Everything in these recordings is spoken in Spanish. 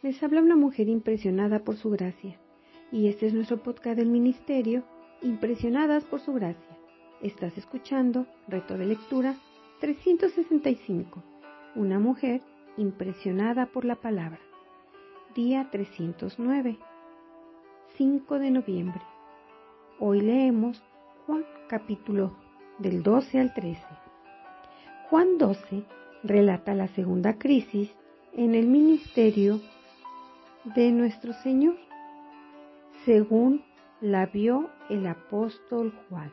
Les habla una mujer impresionada por su gracia. Y este es nuestro podcast del ministerio, Impresionadas por su gracia. Estás escuchando Reto de Lectura 365. Una mujer impresionada por la palabra. Día 309. 5 de noviembre. Hoy leemos Juan capítulo del 12 al 13. Juan 12 relata la segunda crisis en el ministerio de nuestro Señor, según la vio el apóstol Juan.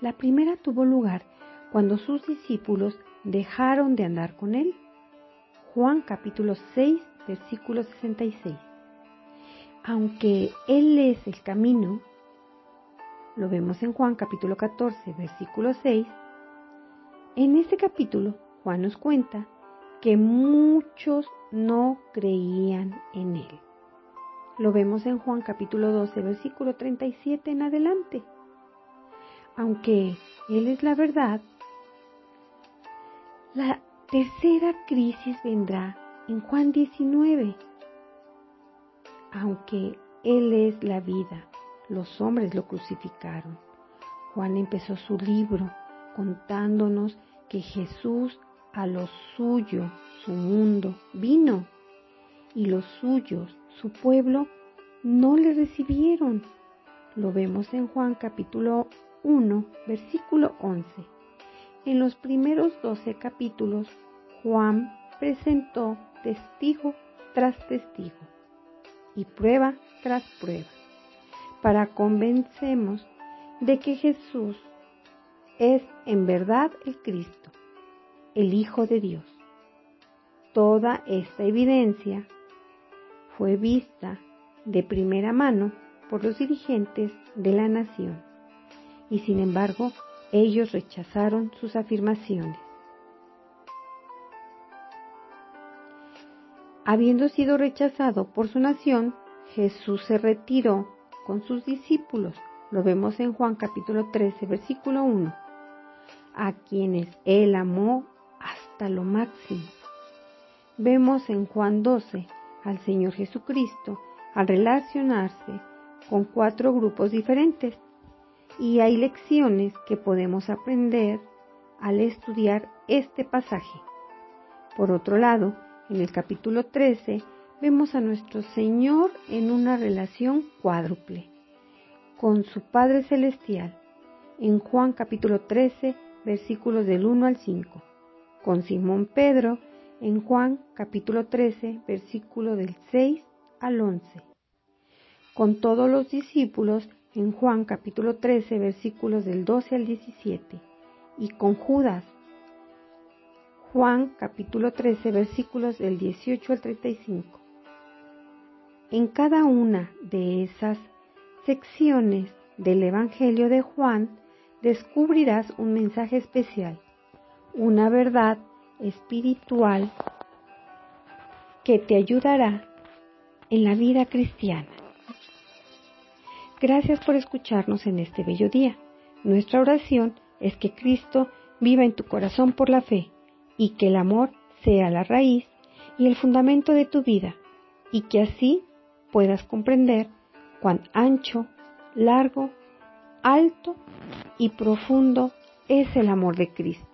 La primera tuvo lugar cuando sus discípulos dejaron de andar con él. Juan capítulo 6, versículo 66. Aunque Él es el camino, lo vemos en Juan capítulo 14, versículo 6, en este capítulo Juan nos cuenta que muchos no creían en Él. Lo vemos en Juan capítulo 12, versículo 37 en adelante. Aunque Él es la verdad, la tercera crisis vendrá en Juan 19. Aunque Él es la vida, los hombres lo crucificaron. Juan empezó su libro contándonos que Jesús a lo suyo, su mundo, vino y los suyos, su pueblo, no le recibieron. Lo vemos en Juan capítulo 1, versículo 11. En los primeros 12 capítulos, Juan presentó testigo tras testigo y prueba tras prueba para convencemos de que Jesús es en verdad el Cristo, el Hijo de Dios. Toda esta evidencia fue vista de primera mano por los dirigentes de la nación y sin embargo ellos rechazaron sus afirmaciones. Habiendo sido rechazado por su nación, Jesús se retiró con sus discípulos. Lo vemos en Juan capítulo 13, versículo 1. A quienes él amó lo máximo. Vemos en Juan 12 al Señor Jesucristo al relacionarse con cuatro grupos diferentes. Y hay lecciones que podemos aprender al estudiar este pasaje. Por otro lado, en el capítulo 13 vemos a nuestro Señor en una relación cuádruple con su Padre Celestial en Juan capítulo 13 versículos del 1 al 5, con Simón Pedro en Juan capítulo 13 versículo del 6 al 11, con todos los discípulos en Juan capítulo 13 versículos del 12 al 17 y con Judas. Juan capítulo 13 versículos del 18 al 35. En cada una de esas secciones del Evangelio de Juan descubrirás un mensaje especial, una verdad espiritual que te ayudará en la vida cristiana. Gracias por escucharnos en este bello día. Nuestra oración es que Cristo viva en tu corazón por la fe y que el amor sea la raíz y el fundamento de tu vida y que así puedas comprender cuán ancho, largo, alto y profundo es el amor de Cristo.